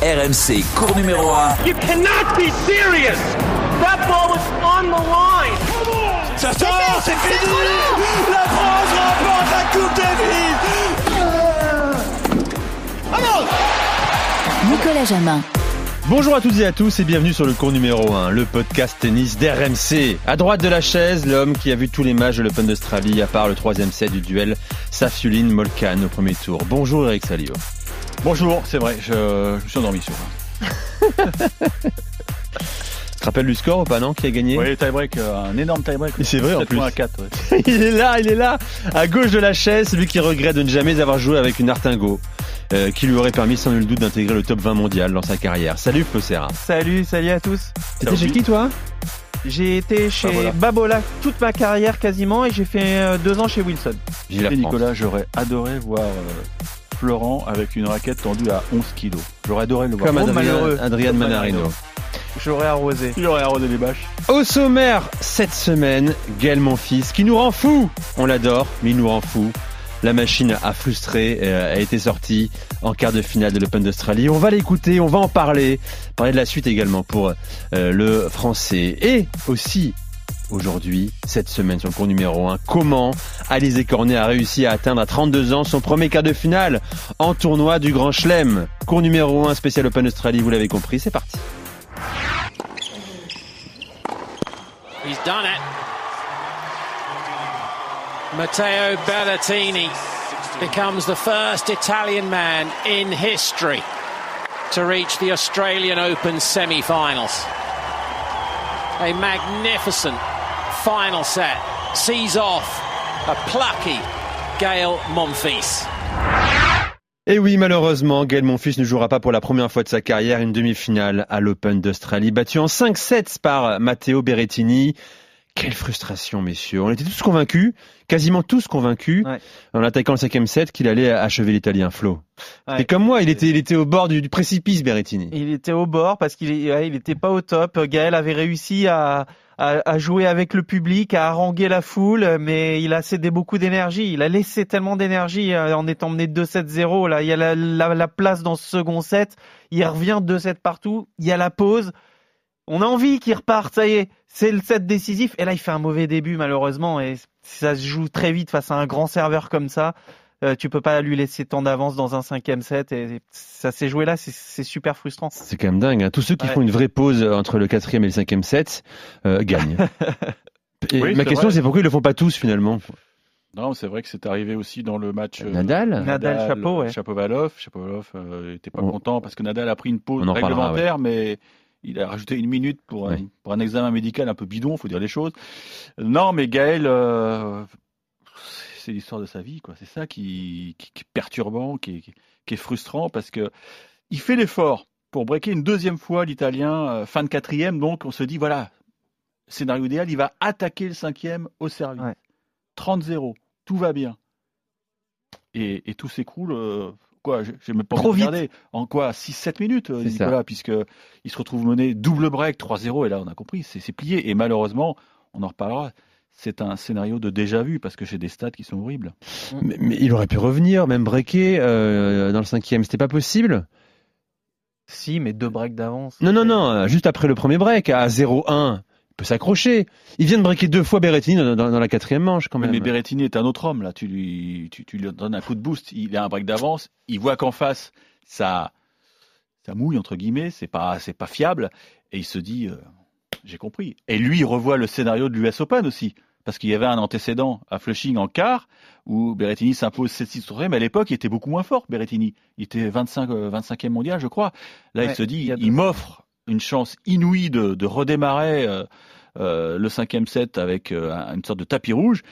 RMC, cours numéro 1. You cannot be serious. That ball was on the line. Ça sort, c'est fini. La France remporte la Coupe Davis. Vamos Nicolas Jamin. Bonjour à toutes et à tous et bienvenue sur le cours numéro 1, le podcast tennis d'RMC. À droite de la chaise, l'homme qui a vu tous les matchs de l'Open d'Australie à part le troisième set du duel Safiuline Molkan au premier tour. Bonjour Eric Salio. Bonjour, c'est vrai, je, je me suis endormi sur. Tu te rappelles du score ou pas, non Qui a gagné? Oui, tie-break, euh, un énorme tie-break. C'est vrai, en 7 plus. points à 4. ouais. Il est là, il est là, à gauche de la chaise, celui qui regrette de ne jamais avoir joué avec une Artingo, euh, qui lui aurait permis sans nul doute d'intégrer le top 20 mondial dans sa carrière. Salut Flo Serra. Salut, salut à tous. T'étais chez qui toi? J'ai été chez Babola. Babola. toute ma carrière quasiment et j'ai fait euh, deux ans chez Wilson. J'ai la Et France. Nicolas, j'aurais adoré voir euh, Florent avec une raquette tendue à 11 kilos. J'aurais adoré le voir. Comme Oh, Adrien, malheureux. Adrien Comme Manarino. J'aurais arrosé. Il aurait arrosé les bâches. Au sommaire, cette semaine, Gaël Monfils, qui nous rend fou. On l'adore, mais il nous rend fou. La machine a frustré, euh, a été sortie en quart de finale de l'Open d'Australie. On va l'écouter, on va en parler. Parler de la suite également pour euh, le français. Et aussi, aujourd'hui, cette semaine le cours numéro 1, comment Alizé Cornet a réussi à atteindre à 32 ans son premier quart de finale en tournoi du Grand Chelem. Cours numéro 1 spécial Open d'Australie, vous l'avez compris, c'est parti. He's done it. Matteo Berrettini becomes the first Italian man in history to reach the Australian Open semi-finals. A magnificent final set sees off a plucky Gail Monfils. Et oui, malheureusement, Gaël Monfils ne jouera pas pour la première fois de sa carrière une demi-finale à l'Open d'Australie, battu en 5-7 par Matteo Berrettini. Quelle frustration, messieurs. On était tous convaincus, quasiment tous convaincus, Ouais. en attaquant le cinquième set, qu'il allait achever l'Italien Flo. Ouais. Et comme moi, il était, il était au bord du, du précipice, Berrettini. Il était au bord parce qu'il est- ouais, il était pas au top. Gaël avait réussi à, à, à jouer avec le public, à haranguer la foule, mais il a cédé beaucoup d'énergie. Il a laissé tellement d'énergie euh, en étant mené 2-7-0. Là, il y a la, la, la place dans ce second set. Il revient 2-7 partout. Il y a la pause. On a envie qu'il reparte. Ça y est, c'est le set décisif. Et là, il fait un mauvais début malheureusement. Et ça se joue très vite face à un grand serveur comme ça. Euh, tu peux pas lui laisser tant d'avance dans un cinquième set. Et ça s'est joué là. C'est- C'est super frustrant. C'est quand même dingue. hein. Tous ceux qui Ouais. font une vraie pause entre le quatrième et le cinquième set euh, gagnent. Et Oui, ma question, c'est pourquoi ils le font pas tous finalement? Non, c'est vrai que c'est arrivé aussi dans le match. euh, Nadal Nadal, Chapeau, ouais. Chapovalov. Chapovalov euh, était pas On- content parce que Nadal a pris une pause parlera, réglementaire, mais il a rajouté une minute pour, un, Ouais. pour un examen médical un peu bidon, faut dire les choses. Non, mais Gaël, euh, c'est l'histoire de sa vie, quoi. C'est ça qui, qui, qui est perturbant, qui est, qui est frustrant parce que il fait l'effort pour breaker une deuxième fois l'Italien, euh, fin de quatrième, donc on se dit voilà, scénario idéal, il va attaquer le cinquième au service. Ouais. 30-0, tout va bien. Et, et tout s'écroule, euh, quoi, j'ai même pas Trop vite. regarder, en quoi 6-7 minutes, euh. Nicolas, puisque il se retrouve mené double break 3-0, et là on a compris, c'est c'est plié. Et malheureusement, on en reparlera, c'est un scénario de déjà vu, parce que j'ai des stats qui sont horribles. mais, mais il aurait pu revenir, même breaker euh, dans le cinquième. C'était pas possible Si, mais deux breaks d'avance. Non, non, non, euh, juste après le premier break, à 0-1, il peut s'accrocher. Il vient de breaker deux fois Berrettini dans, dans- dans la quatrième manche quand même. mais Berrettini est un autre homme, là. Tu lui, tu, tu lui donnes un coup de boost. Il a un break d'avance. Il voit qu'en face, ça, ça mouille, entre guillemets. C'est pas, c'est pas fiable. Et il se dit, euh, j'ai compris. Et lui, il revoit le scénario de l'US Open aussi. Parce qu'il y avait un antécédent à Flushing en quart, où Berrettini s'impose 7-6 sur mais à l'époque, il était beaucoup moins fort, Berrettini. Il était 25, euh, 25e mondial, je crois. Là, il se dit, il m'offre une chance inouïe de, de redémarrer euh, euh, le cinquième set avec euh, un- une sorte de tapis rouge.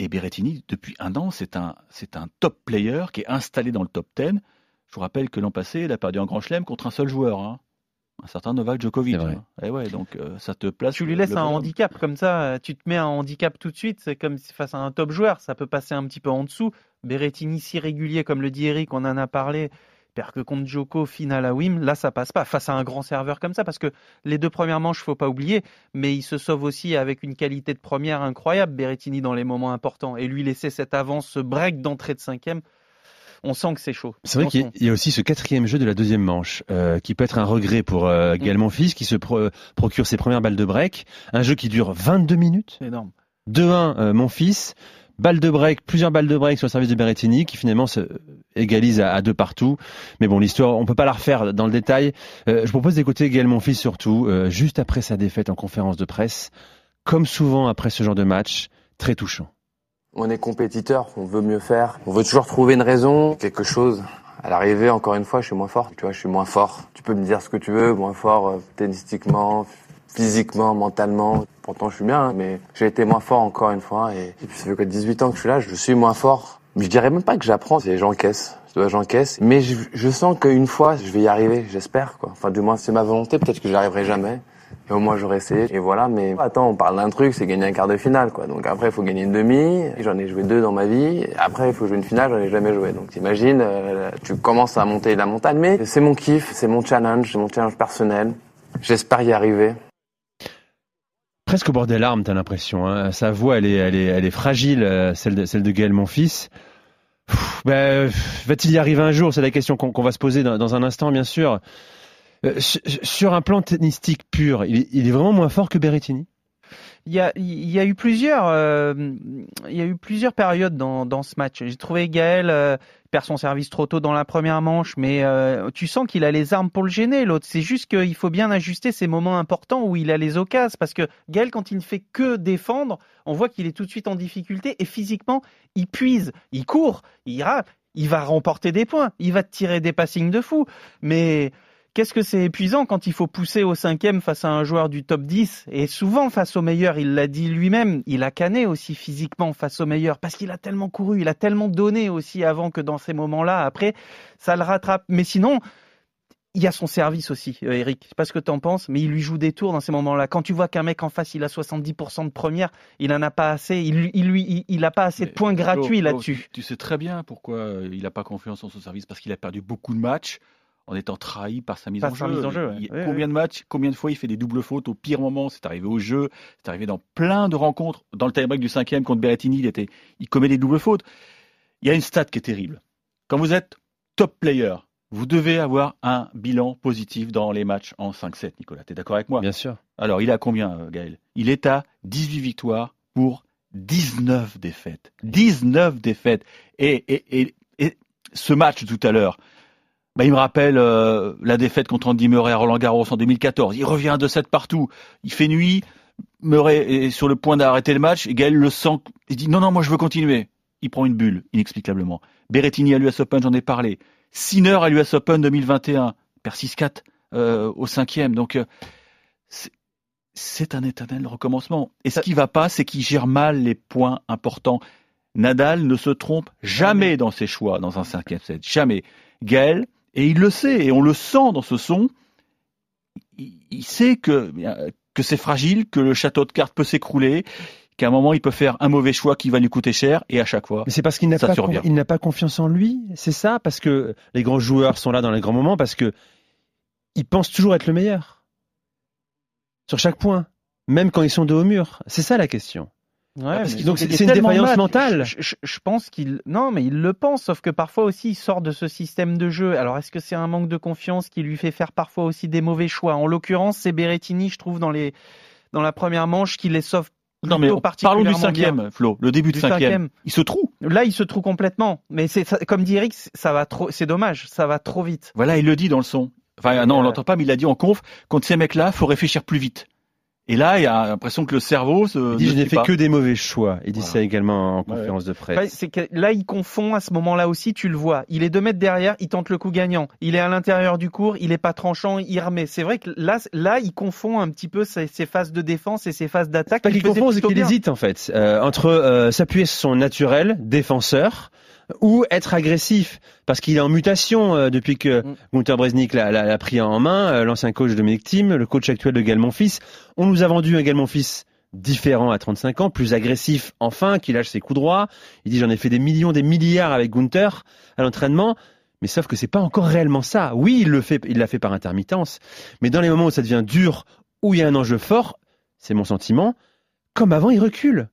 Et Berrettini, depuis un an, c'est un, c'est un top player qui est installé dans le top 10. Je vous rappelle que l'an passé, il a perdu un grand chelem contre un seul joueur, hein. Un certain Novak Djokovic. Vrai. hein. Et ouais, donc euh, ça te place. Tu lui laisses un handicap comme ça, euh, tu te mets un handicap tout de suite, c'est comme face à un top joueur, ça peut passer un petit peu en dessous. Berrettini si régulier, comme le dit Eric, on en a parlé, perd que contre Djoko, finale à Wim, là ça passe pas face à un grand serveur comme ça, parce que les deux premières manches, faut pas oublier, mais il se sauve aussi avec une qualité de première incroyable, Berrettini dans les moments importants, et lui laisser cette avance, ce break d'entrée de cinquième, on sent que c'est chaud. C'est vrai qu'il y a- il y a aussi ce quatrième jeu de la deuxième manche euh, qui peut être un regret pour Mm. euh, Gaël Monfils qui se pro- procure ses premières balles de break. Un jeu qui dure 22 minutes. C'est énorme. 2-1 euh, Monfils. Balle de break, plusieurs balles de break sur le service de Berrettini qui finalement se égalise à, à deux partout. Mais bon, l'histoire, on peut pas la refaire dans le détail. Euh, je propose d'écouter Gaël Monfils surtout, euh, juste après sa défaite en conférence de presse. Comme souvent après ce genre de match, très touchant. On est compétiteur, on veut mieux faire, on veut toujours trouver une raison, quelque chose. À l'arrivée, encore une fois, je suis moins fort. Tu vois, je suis moins fort. Tu peux me dire ce que tu veux, moins fort euh, tennistiquement, physiquement, mentalement. Pourtant, je suis bien, hein, mais j'ai été moins fort encore une fois. Et, puis, ça fait quoi 18 ans que je suis là, je suis moins fort. Mais je dirais même pas que j'apprends, c'est j'encaisse. Je dois j'encaisse. Mais je, je sens qu'une fois, je vais y arriver, j'espère, quoi. Enfin, du moins, c'est ma volonté. Peut-être que j'y arriverai jamais. Et au moins j'aurais essayé. Et voilà, mais attends, on parle d'un truc, c'est gagner un quart de finale, quoi. Donc après, il faut gagner une demi. J'en ai joué deux dans ma vie. Après, il faut jouer une finale, j'en ai jamais joué. Donc t'imagines, euh, tu commences à monter la montagne. Mais c'est mon kiff, c'est mon challenge, c'est mon challenge personnel. J'espère y arriver. presque au bord des larmes, t'as l'impression. Hein. Sa voix, elle est, elle est, elle est fragile, euh, celle de, celle de Gaël, mon fils. Ben, va-t-il y arriver un jour? C'est la question qu'on va se poser dans un instant, bien sûr. Euh, sur- un plan tennistique pur, il est, vraiment moins fort que Berrettini? Il y a, eu plusieurs, euh, il y a eu plusieurs périodes dans, dans ce match. J'ai trouvé Gaël euh, perd son service trop tôt dans la première manche, mais tu sens qu'il a les armes pour le gêner. L'autre, c'est juste qu'il faut bien ajuster ces moments importants où il a les occasions, parce que Gaël, quand il ne fait que défendre, on voit qu'il est tout de suite en difficulté et physiquement, il puise, il court, il ira, il va remporter des points, il va tirer des passings de fou, mais Qu'est-ce que c'est épuisant quand il faut pousser au cinquième face à un joueur du top 10 et souvent face au meilleur, il l'a dit lui-même, il a canné aussi physiquement face au meilleur parce qu'il a tellement couru, il a tellement donné aussi avant que dans ces moments-là, après, ça le rattrape. Mais sinon, il y a son service aussi, euh, Eric. Je sais pas ce que tu en penses, mais il lui joue des tours dans ces moments-là. Quand tu vois qu'un mec en face, il a 70% de première, il en a pas assez, il, il lui, il, il a pas assez de points gratuits là-dessus. Tu, tu sais très bien pourquoi euh, il n'a pas confiance en son service, parce qu'il a perdu beaucoup de matchs en étant trahi par sa mise, Par en, sa jeu. mise en jeu, ouais. Il- combien de matchs, combien de fois il fait des doubles fautes au pire moment? C'est arrivé au jeu, c'est arrivé dans plein de rencontres. Dans le tie-break du cinquième contre Berrettini, il, était, il commet des doubles fautes. Il y a une stat qui est terrible. Quand vous êtes top player, vous devez avoir un bilan positif dans les matchs en 5-7, Nicolas. Tu es d'accord avec moi? Bien sûr. alors, il est à combien, euh, Gaël? Il est à 18 victoires pour 19 défaites. 19 défaites. Et, et, et, et ce match tout à l'heure, bah, il me rappelle euh, la défaite contre Andy Murray à Roland Garros en 2014. Il revient de 7 partout. Il fait nuit. Murray est sur le point d'arrêter le match. Et Gaël le sent. Il dit non, non, moi je veux continuer. Il prend une bulle, inexplicablement. Berrettini à l'US Open, j'en ai parlé. Sinner à l'US Open 2021. Perd 6-4 euh, au cinquième. Donc, euh, c'est- c'est un éternel recommencement. Et ce qui va pas, c'est qu'il gère mal les points importants. Nadal ne se trompe jamais dans ses choix dans un cinquième set. Jamais. Gaël, et il le sait, et on le sent dans ce son, il, il sait que, que c'est fragile, que le château de cartes peut s'écrouler, qu'à un moment il peut faire un mauvais choix qui va lui coûter cher, et à chaque fois. Mais c'est parce qu'il n'a pas, survient. con- il n'a pas confiance en lui, c'est ça? Parce que les grands joueurs sont là dans les grands moments parce que ils pensent toujours être le meilleur sur chaque point, même quand ils sont dos au mur. C'est ça la question. Ouais, mais donc il c'est- a une de défaillance mentale. Je, je- je pense qu'il non, mais il le pense, sauf que parfois aussi il sort de ce système de jeu. Alors est-ce que c'est un manque de confiance qui lui fait faire parfois aussi des mauvais choix? En l'occurrence, c'est Berrettini, je trouve, dans les dans la première manche qui les sauve. Non mais parlons du cinquième, bien. Flo, le début de Du cinquième. cinquième. Il se trouve. Là, il se trouve complètement. Mais c'est comme dit Eric, ça va trop. C'est dommage, ça va trop vite. Voilà, il le dit dans le son. Enfin, non, on Euh, l'entend pas, mais il l'a dit en conf. Contre ces mecs-là, faut réfléchir plus vite. Et là, il y a l'impression que le cerveau se. Il dit je n'ai fait pas. que des mauvais choix. Il dit Voilà. ça également en Ouais. conférence de Enfin, presse. c'est que là, il confond à ce moment-là aussi, tu le vois. Il est deux mètres derrière, il tente le coup gagnant. Il est à l'intérieur du cours, il est pas tranchant, il remet. C'est vrai que là, là, il confond un petit peu ses, ses phases de défense et ses phases d'attaque. Pas qu'il confond, c'est qu'il hésite en fait euh, entre euh, s'appuyer sur son naturel défenseur ou être agressif parce qu'il est en mutation euh, depuis que Mm. Gunther Bresnik l'a, pris en main, euh, l'ancien coach de Dominic Thiem, le coach actuel de Gaël Monfils. On nous a vendu un Gaël Monfils différent à 35 ans, plus agressif enfin, qui lâche ses coups droits. Il dit j'en ai fait des millions, des milliards avec Gunther à l'entraînement. Mais sauf que c'est pas encore réellement ça. Oui, il le fait, il l'a fait par intermittence. Mais dans les moments où ça devient dur, où il y a un enjeu fort, c'est mon sentiment, comme avant, il recule.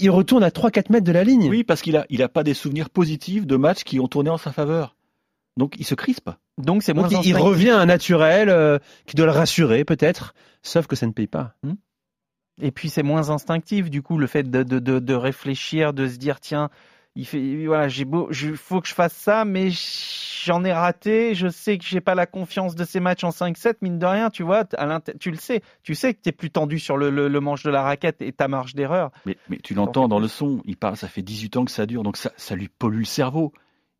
Il, retourne à 3-4 mètres de la ligne. Oui, parce qu'il a, il a pas des souvenirs positifs de matchs qui ont tourné en sa faveur. Donc il se crispe. Donc c'est Donc, moins il, il revient à un naturel euh, qui doit le rassurer peut-être, sauf que ça ne paye pas. Et puis c'est moins instinctif du coup le fait de, de, de, de réfléchir, de se dire tiens, il fait voilà j'ai beau, il faut que je fasse ça, mais j'en ai raté. Je sais que j'ai pas la confiance de ces matchs en 5-7 mine de rien, tu vois. à tu le sais, tu sais que t'es plus tendu sur le, le, le manche de la raquette et ta marge d'erreur. Mais, mais tu l'entends dans le son, il parle, ça fait 18 ans que ça dure, donc ça, ça lui pollue le cerveau.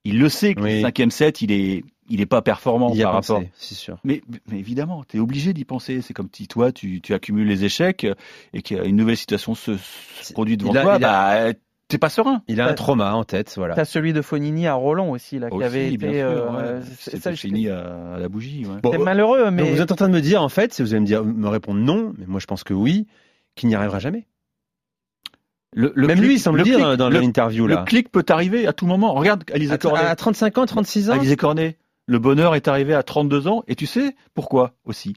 Il le sait que Oui. le cinquième set, il est, il est pas performant Il y a par pensé, rapport. c'est sûr. Mais, mais évidemment, tu es obligé d'y penser. C'est comme si toi, tu, tu accumules les échecs et qu'une nouvelle situation se, se produit devant a- toi, a- bah, t'es pas serein. Il a un trauma en tête, voilà. T'as celui de Fonini à Roland aussi là qui Aussi, avait bien été. sûr, euh, ouais. c'est- C'était ça, je- fini à, la bougie. ouais. Bon, C'est malheureux, donc mais vous êtes en train de me dire, en fait, si vous allez me dire, me répondre non, mais moi je pense que oui, qu'il n'y arrivera jamais. Le, le Même clic- lui, il semble le dire clic- euh, dans le, l'interview le là. clic peut arriver à tout moment. Regarde Alizé À, Cornet. à 35 ans, 36 ans? Alizé Cornet, le bonheur est arrivé à 32 ans, et tu sais pourquoi aussi?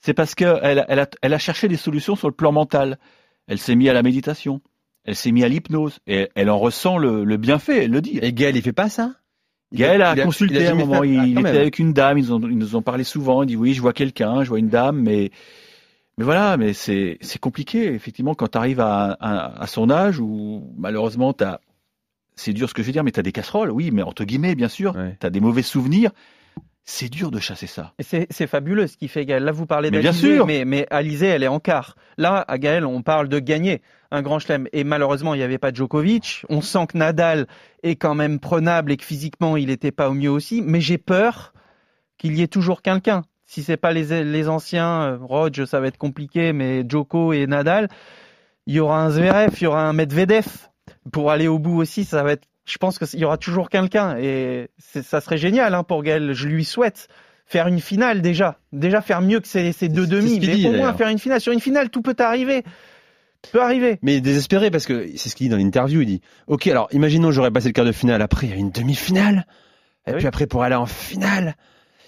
C'est parce qu'elle elle a, elle a cherché des solutions sur le plan mental. Elle s'est mise à la méditation, elle s'est mise à l'hypnose, et elle en ressent le, le bienfait, elle le dit. Et Gaël, il fait pas ça? Gaël a, a- consulté il a à un moment, fait- il, Ah, il était même. avec une dame, ils, ont, ils nous ont parlé souvent, il dit oui, je vois quelqu'un, je vois une dame, mais, mais voilà, mais c'est c'est compliqué, effectivement, quand tu arrives à, à, à son âge, où malheureusement, t'as c'est dur ce que je veux dire, mais tu as des casseroles, oui, mais entre guillemets, bien sûr, Ouais. tu as des mauvais souvenirs, c'est dur de chasser ça. C'est fabuleux ce qu'il fait Gaël. Là, vous parlez Mais bien d'Alizé, sûr. mais, mais Alizé, elle est en quart. Là, à Gaël, on parle de gagner un grand chelem. Et malheureusement, il n'y avait pas Djokovic. On sent que Nadal est quand même prenable et que physiquement, il n'était pas au mieux aussi. Mais j'ai peur qu'il y ait toujours quelqu'un. Si c'est pas les, les anciens, euh, Rodge, ça va être compliqué, mais Djoko et Nadal, il y aura un Zverev, il y aura un Medvedev. Pour aller au bout aussi, ça va être je pense qu'il y aura toujours quelqu'un et ça serait génial hein, pour Gaël. Je lui souhaite faire une finale déjà, déjà faire mieux que ces, ces deux demi, mais dit, au moins faire une finale. Sur une finale, tout peut arriver, peut arriver. Mais désespéré parce que c'est ce qu'il dit dans l'interview. Il dit Ok, alors imaginons j'aurais passé le quart de finale. Après, il y a une demi-finale. Et Ah puis après, pour aller en finale,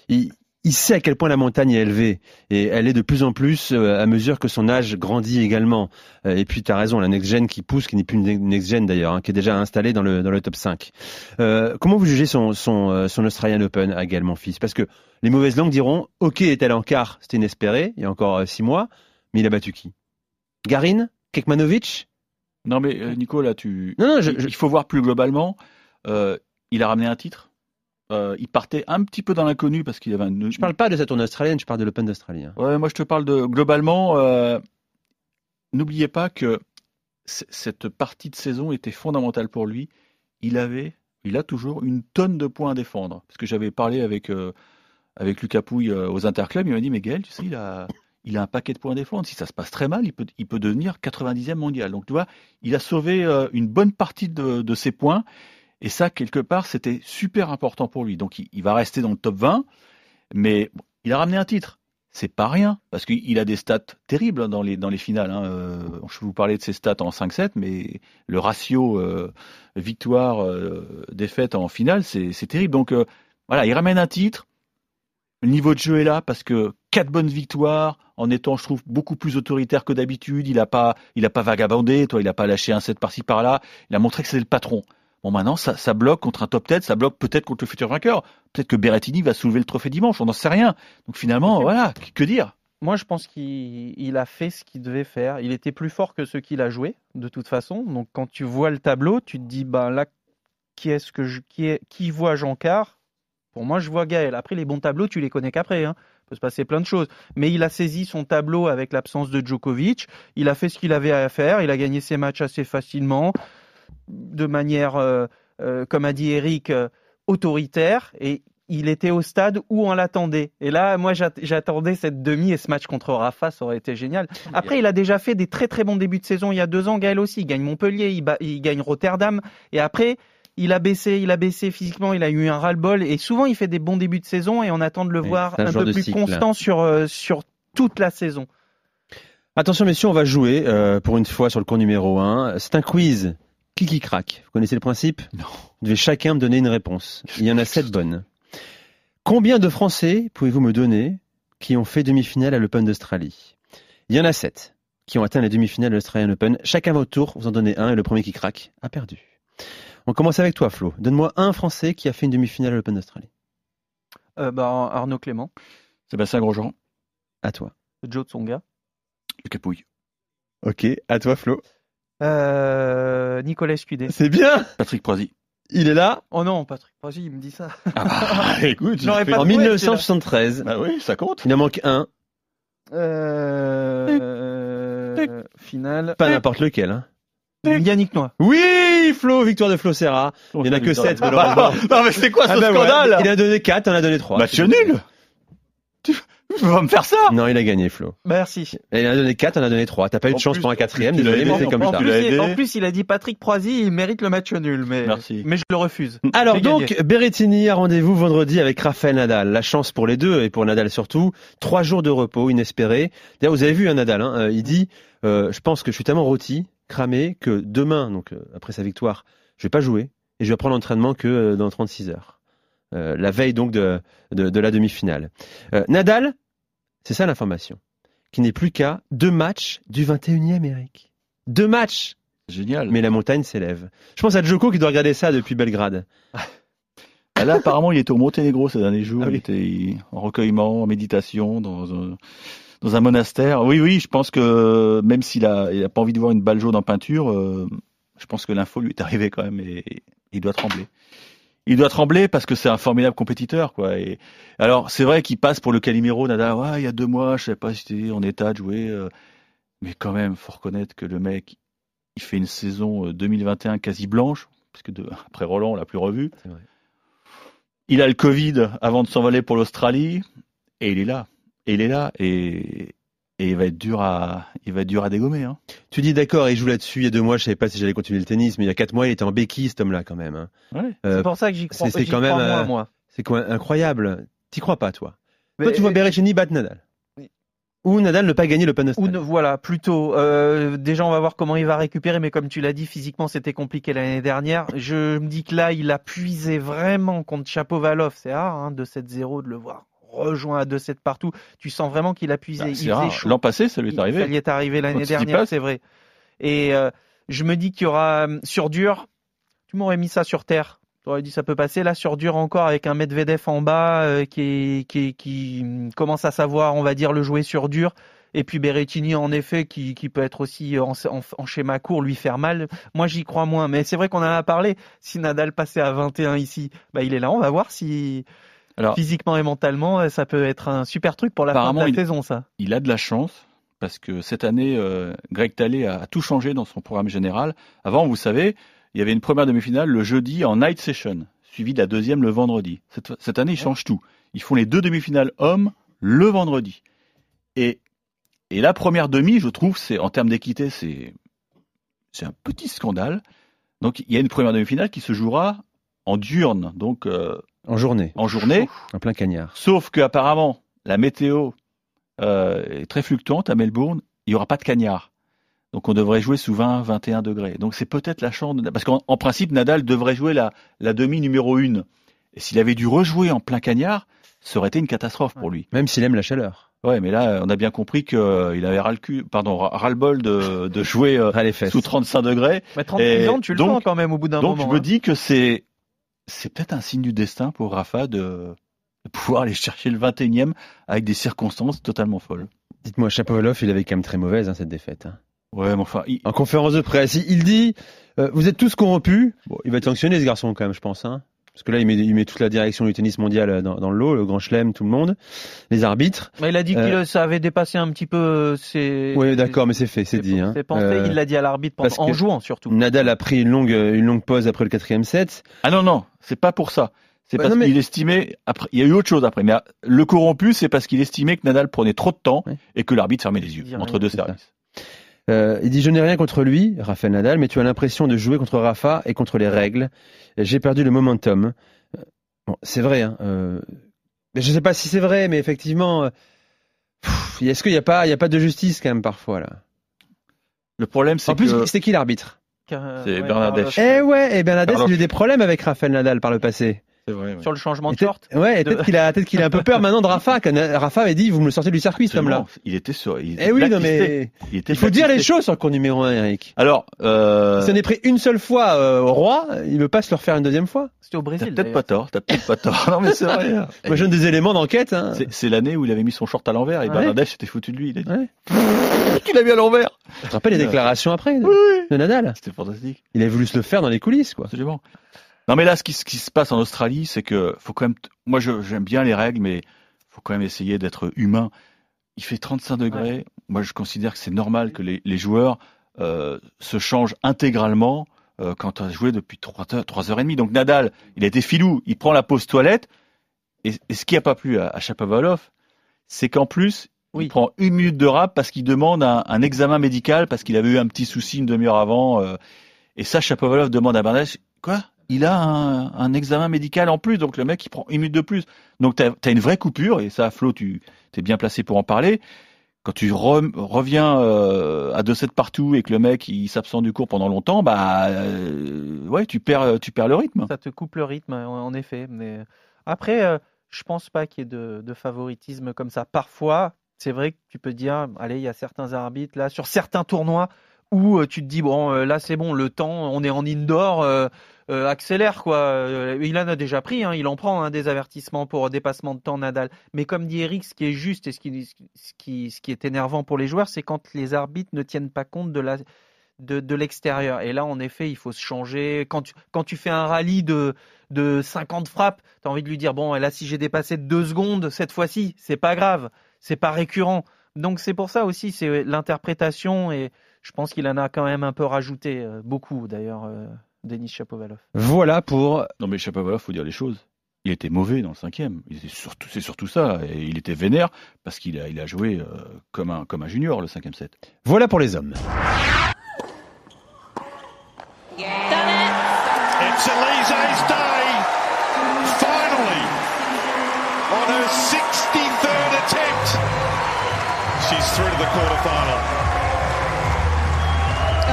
il, il sait à quel point la montagne est élevée. Et elle est de plus en plus euh, à mesure que son âge grandit également. Euh, Et puis, tu as raison, la next-gen qui pousse, qui n'est plus une next-gen d'ailleurs, hein, qui est déjà installée dans le, dans le top 5. Euh, comment vous jugez son, son, son Australian Open à Gaël Monfils Parce que les mauvaises langues diront Ok, est-elle en quart? C'était inespéré, il y a encore six mois. Mais il a battu qui? Garin? Kekmanovic? Non, mais Nico, là, tu. Non, non, je- il, je- il faut voir plus globalement. Euh, il a ramené un titre? Euh, il partait un petit peu dans l'inconnu parce qu'il avait un. Je parle pas de sa tournée australienne, je parle de l'Open d'Australie. hein. Ouais, moi je te parle de globalement. euh, N'oubliez pas que cette partie de saison était fondamentale pour lui. Il avait, il a toujours une tonne de points à défendre. Parce que j'avais parlé avec euh, avec Lucas Pouille euh, aux Interclubs, il m'a dit mais Gaël, tu sais, il a il a un paquet de points à défendre. Si ça se passe très mal, il peut il peut devenir 90e mondial. Donc tu vois, il a sauvé une bonne partie de, de ses points. Et ça, quelque part, c'était super important pour lui. Donc il, va rester dans le top 20, mais il a ramené un titre c'est pas rien, parce qu'il a des stats terribles hein, dans les, dans les finales. hein. Euh, je vous parler de ses stats en 5-7, mais le ratio euh, victoire-défaite en finale, c'est terrible. Donc euh, voilà, il ramène un titre. Le niveau de jeu est là parce que quatre bonnes victoires, en étant, je trouve, beaucoup plus autoritaire que d'habitude. Il a pas, pas vagabondé, toi, il a pas lâché un set par-ci par-là. Il a montré que c'était le patron. Bon, maintenant, ça, ça bloque contre un top 10, ça bloque peut-être contre le futur vainqueur. Peut-être que Berrettini va soulever le trophée dimanche, on n'en sait rien. Donc finalement, voilà, que- dire? Moi, je pense qu'il il a fait ce qu'il devait faire. Il était plus fort que ceux qu'il a joué, de toute façon. Donc, quand tu vois le tableau, tu te dis, ben là, qui est-ce que je, qui, est, qui voit Jean Car Pour moi, je vois Gaël. Après, les bons tableaux, tu les connais qu'après. Hein. Il peut se passer plein de choses. Mais il a saisi son tableau avec l'absence de Djokovic. Il a fait ce qu'il avait à faire. Il a gagné ses matchs assez facilement, de manière, euh, euh, comme a dit Eric, euh, autoritaire. Et il était au stade où on l'attendait. Et là, moi, j'att- j'attendais cette demi et ce match contre Rafa, ça aurait été génial. Après, il a déjà fait des très très bons débuts de saison il y a deux ans. Gaël aussi, il gagne Montpellier, il, bat- il gagne Rotterdam. Et après, il a baissé, il a baissé physiquement, il a eu un ras-le-bol. Et souvent, il fait des bons débuts de saison et on attend de le Oui, voir un peu plus cycle. constant sur, euh, sur toute la saison. Attention messieurs, on va jouer euh, pour une fois sur le cours numéro 1. C'est un quiz. Qui qui craque? Vous connaissez le principe? Non. Vous devez chacun me donner une réponse. Il y en a sept bonnes. Combien de Français pouvez-vous me donner qui ont fait demi-finale à l'Open d'Australie? Il y en a sept. qui ont atteint les demi-finales de l'Australian Open. Chacun votre tour, vous en donnez un et le premier qui craque a perdu. On commence avec toi, Flo. Donne-moi un Français qui a fait une demi-finale à l'Open d'Australie. Euh, bah, Arnaud Clément, Sébastien Grosjean, À toi. Joe Tsonga, le Capouille. Ok, à toi, Flo. Euh, Nicolas Escudé. C'est bien Patrick Proisy. Il est là Oh non, Patrick Pasi, il me dit ça. Ah, écoute, j'ai pas fait- en trouvé, 1973. Bah oui, ça compte. Il en manque un, Euh, finale. pas n'importe lequel. hein. Yannick Noah. Oui, Flo, victoire de Flo Serra. Il n'y en a que 7, Bah, malheureusement. non, mais c'est quoi ce Ah bah ouais, scandale Il a donné 4, on a donné 3. Match nul Tu peux pas me faire ça Non, il a gagné, Flo. Merci. Et il en a donné 4, on a donné 3. T'as pas eu de chance plus- pour un quatrième, désolé, mais c'est comme en ça. plus, en plus, il a dit Patrick Proisy, il mérite le match nul, mais, Merci. mais je le refuse. Alors J'ai donc. Berrettini a rendez-vous vendredi avec Rafael Nadal. La chance pour les deux et pour Nadal surtout. Trois jours de repos inespérés. D'ailleurs, vous avez vu un Nadal, hein, euh, il dit, euh, je pense que je suis tellement rôti, cramé, que demain, donc euh, après sa victoire, je vais pas jouer et je vais prendre l'entraînement que euh, dans 36 heures. Euh, la veille donc de, de, de la demi-finale. Euh, Nadal, c'est ça l'information, qui n'est plus qu'à deux matchs du 21e, Eric. Deux matchs Génial. mais la montagne s'élève. Je pense à Joko qui doit regarder ça depuis Belgrade. Ah, Là, apparemment, il était au Monténégro ces derniers jours. Ah oui. Il était en recueillement, en méditation, dans un, dans un monastère. Oui, oui, je pense que même s'il a, il a pas envie de voir une balle jaune en peinture, euh, je pense que l'info lui est arrivée quand même et, et il doit trembler. Il doit trembler parce que c'est un formidable compétiteur, quoi. Et alors, c'est vrai qu'il passe pour le Calimero, Nadal. Ouais, il y a deux mois, je savais pas si c'était en état de jouer, euh, mais quand même, faut reconnaître que le mec, il fait une saison euh, 2021 quasi blanche, parce que de, après Roland, on l'a plus revu. Vrai. Il a le Covid avant de s'envoler pour l'Australie et il est là. Et il est là et, et il va être dur à il va être dur à dégommer. Hein. Tu dis d'accord, il joue là-dessus il y a deux mois, je savais pas si j'allais continuer le tennis, mais il y a quatre mois, il était en béquille cet homme-là quand même. hein. Ouais. Euh, c'est pour ça que j'y crois, c'est- j'y quand crois même, euh, moi. c'est quoi incroyable. T'y crois pas toi Toi Mais- tu vois Berrettini battre Nadal. Oui. Ou Nadal ne pas gagner l'Open Ou Australie. ne- voilà, plutôt. Euh, déjà, on va voir comment il va récupérer, mais comme tu l'as dit, physiquement, c'était compliqué l'année dernière. Je me dis que là, il a puisé vraiment contre Chapovalov. C'est rare, hein, de 7-0, de le voir rejoint à 2-7 partout. Tu sens vraiment qu'il a puisé. Bah. L'an passé, ça lui est Il- Ça arrivé. lui est arrivé l'année dernière, c'est vrai. Et euh, je me dis qu'il y aura euh, sur dur. Tu m'aurais mis ça sur terre. Tu aurais dit ça peut passer. Là, sur dur encore avec un Medvedev en bas euh, qui, est- qui, est- qui hum, commence à savoir, on va dire, le jouer sur dur. Et puis Berrettini, en effet, qui, qui peut être aussi en, en- en schéma court, lui faire mal. Moi, j'y crois moins. Mais c'est vrai qu'on en a parlé. Si Nadal passait à 21 ici, bah, il est là. On va voir si Alors, physiquement et mentalement, euh, ça peut être un super truc pour la fin de la il- saison, ça. il a de la chance parce que cette année, euh, Greg Talley a tout changé dans son programme général. Avant, vous savez, il y avait une première demi-finale le jeudi en night session, suivie de la deuxième le vendredi. Cette, cette année, ils changent tout. Ils font les deux demi-finales hommes le vendredi. Et, et la première demi, je trouve, c'est en termes d'équité, c'est c'est un petit scandale. Donc, il y a une première demi-finale qui se jouera en diurne, donc euh, En journée, en journée. en plein cagnard. Sauf que apparemment, la météo euh, est très fluctuante à Melbourne. Il n'y aura pas de cagnard. Donc on devrait jouer sous 20, 21 degrés. Donc c'est peut-être la chance. de- Parce qu'en en principe, Nadal devrait jouer la, la demi numéro 1. Et s'il avait dû rejouer en plein cagnard, ça aurait été une catastrophe pour lui. Même s'il aime la chaleur. Ouais, mais là, on a bien compris qu'il avait ras le cul, pardon, ras ras le bol de, de jouer euh, sous 35 degrés. Mais 36 Et ans, tu le donc- sens quand même au bout d'un Donc moment. je me hein. dis que c'est c'est peut-être un signe du destin pour Rafa de, de pouvoir aller chercher le 21e avec des circonstances totalement folles. Dites-moi, Chapovalov, il avait quand même très mauvaise hein, cette défaite. hein. Ouais, mais enfin, il- En conférence de presse, il il dit euh, Vous êtes tous corrompus. Bon, il va être sanctionné, ce garçon, quand même, je pense. Hein. Parce que là, il met, il met toute la direction du tennis mondial euh, dans, dans le lot, le grand chelem, tout le monde, les arbitres. Mais il a dit que Euh, ça avait dépassé un petit peu euh, ses. Oui, d'accord, mais c'est fait, c'est dit. Hein. Euh, Il l'a dit à l'arbitre en jouant surtout. Nadal a pris une longue, une longue pause après le quatrième set. ah non non, c'est pas pour ça. C'est Bah parce mais- qu'il estimait après, il y a eu autre chose après. Mais le corrompu, c'est parce qu'il estimait que Nadal prenait trop de temps Ouais. et que l'arbitre fermait les yeux entre rien, deux c'est services. Euh, il dit Je n'ai rien contre lui, Rafael Nadal, mais tu as l'impression de jouer contre Rafa et contre les règles. J'ai perdu le momentum. Euh, Bon, c'est vrai. Hein, euh, mais je ne sais pas si c'est vrai, mais effectivement, euh, est-ce qu'il n'y a pas, il y a pas de justice quand même parfois là? Le problème, c'est En plus, que c'était qui l'arbitre? C'est ouais. Eh ouais, et Carlos. a eu des problèmes avec Rafael Nadal par le passé. Vrai. ouais. sur le changement de peut- short. Ouais, De- peut-être qu'il a, peut-être qu'il a un peu peur maintenant de Rafa. quand Rafa avait dit, vous me le sortez du circuit, cet homme-là. Il était sur. Il Eh oui, non, mais il, était il faut dire les choses sur le cours numéro 1, Eric. Alors, euh, Si on est pris une seule fois euh, au roi, il veut pas se le refaire une deuxième fois. C'était au t'as Brésil. peut-être pas tort. T'as peut-être pas tort. Non, mais c'est vrai. Moi, je donne des éléments d'enquête. Hein. C'est- l'année où il avait mis son short à l'envers et Ouais. Bernadette s'était foutu de lui. Il a dit Ouais. Tu l'as mis à l'envers. Tu te rappelles les déclarations après de, Oui, oui. de Nadal? C'était fantastique. Il avait voulu se le faire dans les coulisses, quoi. Absolument. Non, mais là, ce qui, ce qui se passe en Australie, c'est que faut quand même. Moi, je- j'aime bien les règles, mais faut quand même essayer d'être humain. Il fait 35 degrés. Moi, je considère que c'est normal que les, les joueurs euh, se changent intégralement euh, quand tu as joué depuis 3 heures, 3 heures et demie. Donc Nadal, il a été filou. Il prend la pause toilette. Et, et ce qui a pas plu à, à Shapovalov, c'est qu'en plus, Oui. il prend une minute de rap parce qu'il demande un, un examen médical parce qu'il avait eu un petit souci une demi-heure avant. euh, et ça, Shapovalov demande à Bernadette, quoi? Il a un, examen médical en plus, donc le mec il prend une minute de plus. Donc tu as, une vraie coupure, et ça, Flo, tu es bien placé pour en parler. Quand tu re- reviens euh, à 2-7 partout et que le mec il s'absente du cours pendant longtemps, bah euh, ouais, tu perds, tu perds le rythme. Ça te coupe le rythme, en effet. Mais après, euh, je pense pas qu'il y ait de, de favoritisme comme ça. Parfois, c'est vrai que tu peux dire, allez, il y a certains arbitres là, sur certains tournois où euh, tu te dis, bon, euh, là c'est bon, le temps, on est en indoor, euh, accélère quoi. Il en a déjà pris, hein, il en prend hein, des avertissements pour dépassement de temps Nadal. Mais comme dit Eric, ce qui est juste et ce qui, ce qui, est énervant pour les joueurs, c'est quand les arbitres ne tiennent pas compte de la de, de l'extérieur. Et là, en effet, il faut se changer. Quand tu, quand tu fais un rallye de, de 50 frappes, tu as envie de lui dire, bon, là, si j'ai dépassé de deux secondes cette fois-ci, c'est pas grave, c'est pas récurrent. Donc c'est pour ça aussi, c'est l'interprétation et je pense qu'il en a quand même un peu rajouté, euh, beaucoup d'ailleurs, euh, Denis Chapovalov. Voilà pour Non mais Shapovalov, faut dire les choses. Il était mauvais dans le cinquième. Il était surtout, c'est surtout ça. Et il était vénère parce qu'il a, il a joué euh, comme un, comme un junior le cinquième set. voilà pour les hommes. It's Elise's day. Finally, on her 63rd attempt, she's through to the quarterfinal.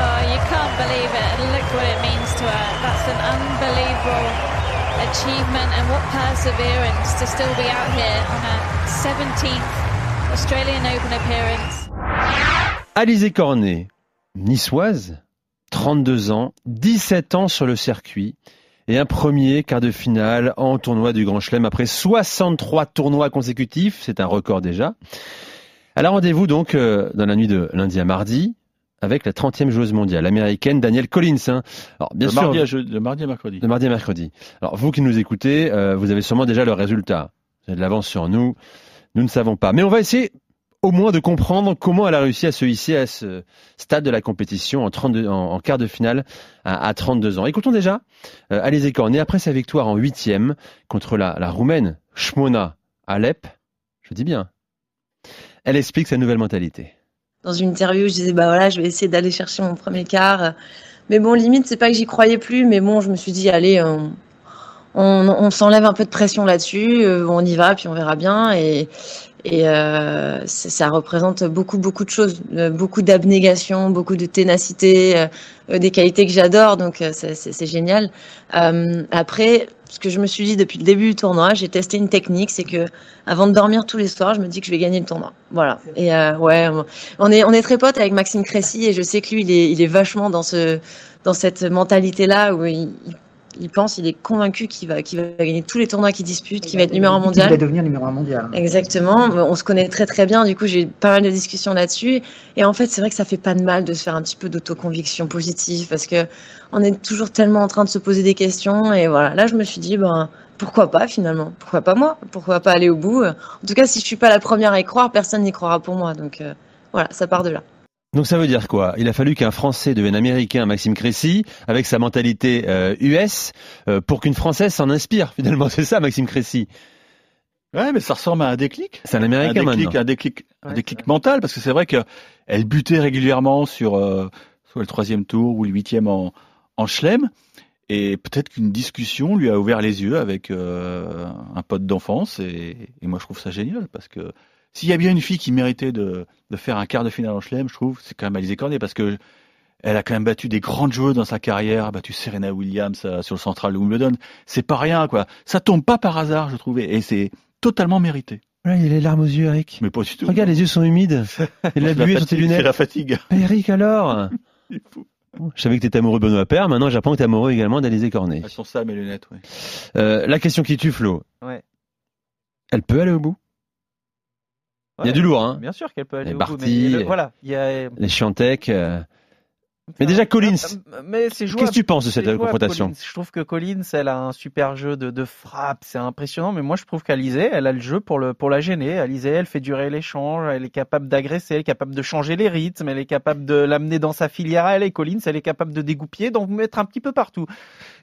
Oh, you can't believe it. Look what it means to her. That's an unbelievable achievement and what perseverance to still be out here on her 17th Australian Open appearance. Alizé Cornet, niçoise, 32 ans, 17 ans sur le circuit et un premier quart de finale en tournoi du Grand Chelem après 63 tournois consécutifs, c'est un record déjà. Alors rendez-vous donc euh, dans la nuit de lundi à mardi avec la 30e joueuse mondiale américaine Danielle Collins. hein. Alors bien de, sûr, mardi à je- de mardi à mercredi. de mardi à mercredi. Alors vous qui nous écoutez, euh, vous avez sûrement déjà le résultat. Vous avez de l'avance sur nous. Nous ne savons pas. Mais on va essayer au moins de comprendre comment elle a réussi à se hisser à ce stade de la compétition en, 32, en, en quart de finale à, à 32 ans. Écoutons déjà euh, Alizé Cornet après sa victoire en huitième contre la, la Roumaine Shmona Alep. Je dis bien. Elle explique sa nouvelle mentalité. Dans une interview, je disais bah voilà, je vais essayer d'aller chercher mon premier quart. Mais bon, limite, c'est pas que j'y croyais plus, mais bon, je me suis dit allez, on, s'enlève un peu de pression là-dessus, euh, on y va, puis on verra bien. Et, euh, ça représente beaucoup, beaucoup de choses, euh, beaucoup d'abnégation, beaucoup de ténacité, des qualités que j'adore, donc c'est génial. Après, ce que je me suis dit depuis le début du tournoi, j'ai testé une technique, c'est que avant de dormir tous les soirs, je me dis que je vais gagner le tournoi. Voilà. Et euh, ouais, on est on est très potes avec Maxime Cressy et je sais que lui, il est il est vachement dans ce dans cette mentalité là où il, il- il pense, il est convaincu qu'il va qu'il va gagner tous les tournois qu'il dispute, qu'il va être numéro un mondial. Il va devenir numéro un mondial. Exactement. On se connaît très très bien. Du coup, j'ai eu pas mal de discussions là-dessus. Et en fait, c'est vrai que ça fait pas de mal de se faire un petit peu d'autoconviction positive parce que on est toujours tellement en train de se poser des questions. Et voilà. Là, je me suis dit, ben, pourquoi pas finalement? Pourquoi pas moi? Pourquoi pas aller au bout? En tout cas, si je suis pas la première à y croire, personne n'y croira pour moi. Donc, euh, voilà, ça part de là. Donc ça veut dire quoi? Il a fallu qu'un Français devienne Américain, Maxime Cressy, avec sa mentalité euh, US, euh, pour qu'une Française s'en inspire. Finalement, c'est ça, Maxime Cressy. Ouais, mais ça ressemble à un déclic. C'est un un Américain déclic, maintenant. un déclic, un Ouais, déclic mental, parce que c'est vrai que elle butait régulièrement sur euh, soit le troisième tour ou le huitième en, en chelem, et peut-être qu'une discussion lui a ouvert les yeux avec euh, un pote d'enfance, et, et moi je trouve ça génial, parce que s'il y a bien une fille qui méritait de, de faire un quart de finale en chelem, je trouve, c'est quand même Alizé Cornet, parce que Elle a quand même battu des grandes joueuses dans sa carrière, battu Serena Williams euh, sur le central de Wimbledon. C'est pas rien, quoi. Ça tombe pas par hasard, je trouvais, et c'est totalement mérité. Ouais, il a les larmes aux yeux, Eric. Mais pas du tout. Regarde, les yeux sont humides. Il a C'est la bué sur tes lunettes. C'est la fatigue. Ah, Eric, alors Il est fou. Je savais que tu étais amoureux de Benoît Père, maintenant j'apprends que tu es amoureux également d'Alizé Cornet. Elles sont ça, mes lunettes, oui. Euh, la question qui tue, Flo. Ouais. Elle peut aller au bout? Il y a du lourd, hein Bien sûr qu'elle peut aller Les au bout, mais Barty, le- les- voilà, il y a. Les Chiantec. euh, Mais déjà, Collins. Euh, Mais c'est. Qu'est-ce que tu penses de cette jouable, confrontation Collins. Je trouve que Collins, elle a un super jeu de, de frappe, c'est impressionnant. Mais moi, je trouve qu'Alizé, elle a le jeu pour le pour la gêner. Alizé, elle fait durer l'échange, elle est capable d'agresser, elle est capable de changer les rythmes, elle est capable de l'amener dans sa filière. Elle et Collins, elle est capable de dégoupiller, donc mettre un petit peu partout.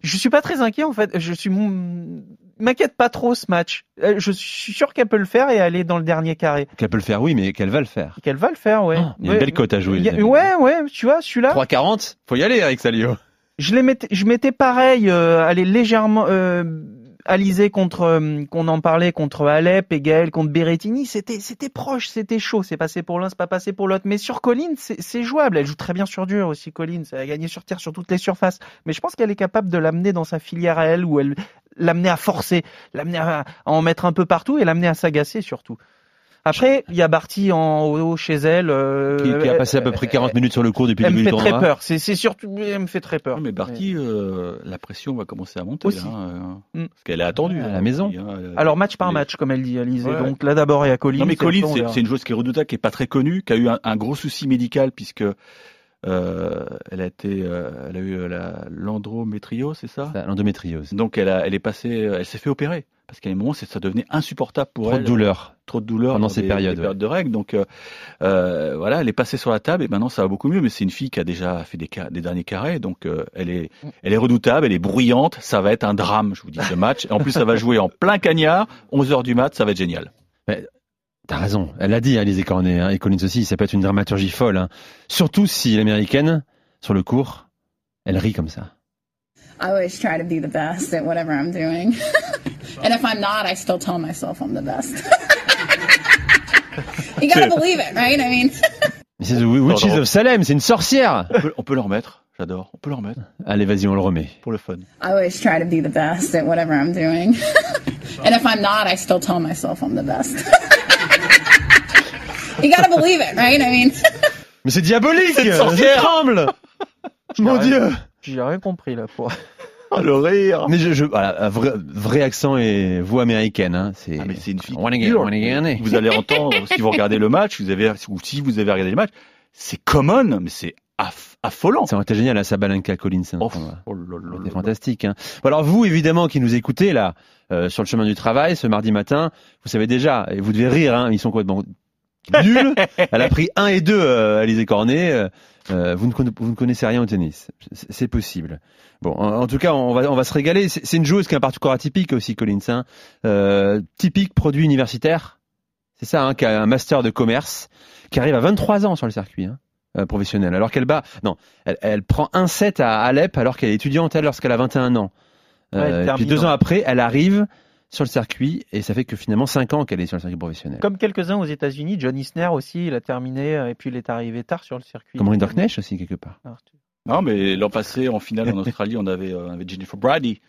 Je suis pas très inquiet en fait. Je suis mon- m'inquiète pas trop ce match. Euh, Je suis sûr qu'elle peut le faire et aller dans le dernier carré. Qu'elle peut le faire, oui, mais qu'elle va le faire. Qu'elle va le faire, ouais. Ah, il y a une Ouais. belle cote à jouer. A- ouais, ouais, tu vois, celui-là. 3,40 Faut y aller, Eric Salio. Je les mettais, je mettais pareil, euh, aller légèrement, euh, Alizé contre, euh, qu'on en parlait contre Alep et Gaël contre Berrettini, c'était, c'était proche, c'était chaud. C'est passé pour l'un, c'est pas passé pour l'autre. Mais sur Collins, c'est, jouable. Elle joue très bien sur dur aussi, Collins. Elle a gagné sur tir sur toutes les surfaces. Mais je pense qu'elle est capable de l'amener dans sa filière à elle, où elle, l'amener à forcer, l'amener à, à en mettre un peu partout et l'amener à s'agacer surtout. Après, il y a Barty en haut chez elle. euh, Qui, qui a passé à peu près 40 minutes sur le cours depuis le elle me début fait du très peur. C'est, surtout, elle me fait très peur. Mais Barty, euh, la pression va commencer à monter. Aussi. hein, Mm. Parce qu'elle est attendue. À hein, la maison. Barty, hein, elle- Alors match par match, comme elle dit Alizé. Ouais. Donc là d'abord il y a Collins. Non mais Collins, c'est une joueuse qui est redoutable, qui est pas très connue, qui a eu un, un gros souci médical puisque euh, elle a été, euh, elle a eu euh, la l'endométriose, c'est ça? Ça, L'endométriose. Donc elle a, elle est passée, elle s'est fait opérer parce qu'à un moment ça devenait insupportable pour Trop elle. de douleur. Trop de douleur Pendant ces des- périodes, des ouais. de règles. Donc euh, voilà, elle est passée sur la table et maintenant ça va beaucoup mieux. Mais c'est une fille qui a déjà fait des, des derniers carrés, donc elle est, elle est redoutable, elle est bruyante. Ça va être un drame, je vous dis, ce match. Et en plus, ça va jouer en plein cagnard, 11 h du mat, ça va être génial. T'as raison. Elle l'a dit, hein, Alizé Cornet, hein, et Collins aussi, ça peut être une dramaturgie folle. hein. Surtout si l'américaine, sur le cours, elle rit comme ça. I always try to be the best at whatever I'm doing. and if I'm not, I still tell myself I'm the best. you gotta believe it, right? I mean, c'est The Witches of Salem, c'est une sorcière. On peut, on peut le remettre, j'adore. On peut le remettre Allez, vas-y, on le remet. pour le fun. I always try to be the best at whatever I'm doing. and if I'm not, I still tell myself I'm the best. You gotta believe it, right? I mean, Mais c'est diabolique Je sorcière. tremble Mon Dieu J'ai rien compris là. Pour... Ah, le rire. Mais je, je voilà, vrai, vrai accent et voix américaine. Hein, c'est Ah, mais c'est une fille Vous allez entendre, si vous regardez le match, vous avez, ou si vous avez regardé le match, c'est common, mais c'est aff- affolant. Ça aurait été génial à Sabalenka Collins. hein, Oh, oh C'est fantastique. Hein. Bon, alors vous, évidemment, qui nous écoutez là euh, sur le chemin du travail ce mardi matin, vous savez déjà, et vous devez rire, hein, ils sont complètement nuls. Elle a pris 1 et 2 euh, Alizé Cornet. euh, euh, vous, ne vous ne connaissez rien au tennis. C'est possible. Bon, en, en tout cas, on va, on va se régaler. C'est une joueuse qui a un parcours atypique aussi, Collins. Hein. Euh, typique produit universitaire. C'est ça, hein, qui a un master de commerce, qui arrive à 23 ans sur le circuit. Hein euh, professionnel. Alors qu'elle bat, non, elle, elle prend un set à Alep alors qu'elle est étudiante elle lorsqu'elle a 21 ans. Ouais, puis deux ans après, elle arrive sur le circuit et ça fait que finalement 5 ans qu'elle est sur le circuit professionnel. Comme quelques-uns aux États-Unis, John Isner aussi, il a terminé euh, et puis il est arrivé tard sur le circuit. Comme Rinder Knecht aussi quelque part. Non, mais l'an passé, en finale en Australie, on avait, euh, on avait Jennifer Brady.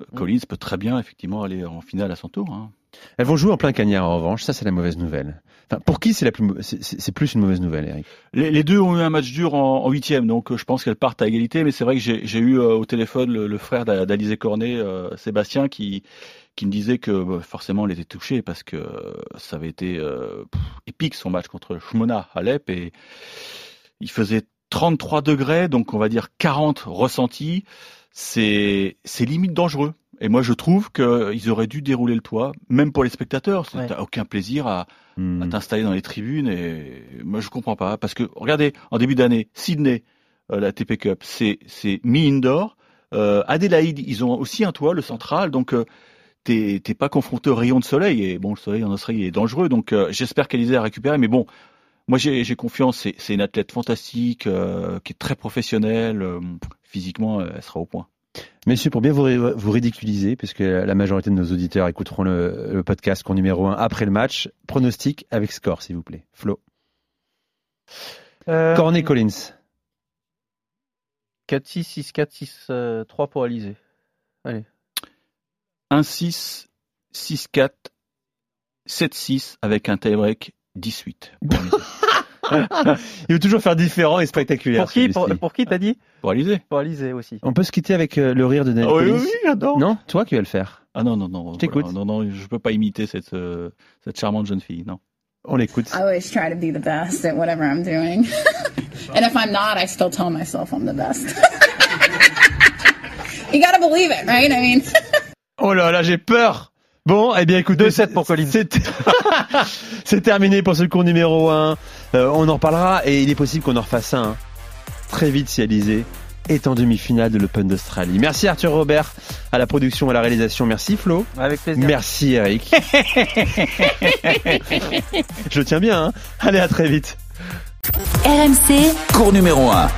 Euh, Collins peut très bien, effectivement, aller en finale à son tour. Hein. Elles vont jouer en plein cagnard en revanche, ça c'est la mauvaise nouvelle. Enfin, pour qui c'est la plus, c'est- plus une mauvaise nouvelle, Eric? Les, les deux ont eu un match dur en en huitième, donc je pense qu'elles partent à égalité. Mais c'est vrai que j'ai eu euh, au téléphone le, le frère d'A- d'Alizé Cornet, euh, Sébastien, qui qui me disait que bah, forcément elle était touchée parce que euh, ça avait été euh, pff, épique son match contre Shmona Alep et il faisait 33 degrés, donc on va dire 40 ressentis. C'est c'est limite dangereux. Et moi je trouve qu'ils auraient dû dérouler le toit, même pour les spectateurs. C'est- Ouais. T'as aucun plaisir à, Hmm. à t'installer dans les tribunes et moi je comprends pas parce que regardez en début d'année Sydney euh, la TP Cup c'est c'est mi-indoor euh, Adélaïde ils ont aussi un toit le central donc euh, t'es pas confronté au rayon de soleil et bon le soleil en Australie est dangereux donc euh, j'espère qu'Alizé a récupéré mais bon moi j'ai confiance c'est une athlète fantastique euh, qui est très professionnelle euh, physiquement euh, elle sera au point Messieurs, pour bien vous, ridiculiser, puisque la majorité de nos auditeurs écouteront le, le podcast cours numéro 1 après le match, pronostic avec score, s'il vous plaît. Flo. Euh, Cornet Collins. 4-6, 6-4, 6-3 pour Alizé. Allez. 1-6, 6-4, 7-6 avec un tie-break 18. Pour Alizé. Il veut toujours faire différent et spectaculaire. Pour qui pour, qui t'as dit? Pour Alizé. Pour Alizé aussi. On peut se quitter avec euh, le rire de Daniel Ah oui, oui, j'adore. Non, toi qui vas le faire. Ah non, non, non. t'écoute. voilà, non, non, je peux pas imiter cette, euh, cette charmante jeune fille, non. On l'écoute. I always try to be the best at whatever I'm doing. and if I'm not, I still tell myself I'm the best. you gotta believe it, right? I mean, Oh là là, j'ai peur. Bon, eh bien écoutez, 2-7 pour Colin. C'est c'est terminé pour ce cours numéro 1. on en reparlera et il est possible qu'on en refasse un hein. très vite si Alizé est en demi-finale de l'Open d'Australie. Merci Arthur Robert à la production et à la réalisation. Merci Flo. Avec plaisir. Merci Eric. Je le tiens bien. Hein Allez, à très vite. RMC, Cours numéro 1.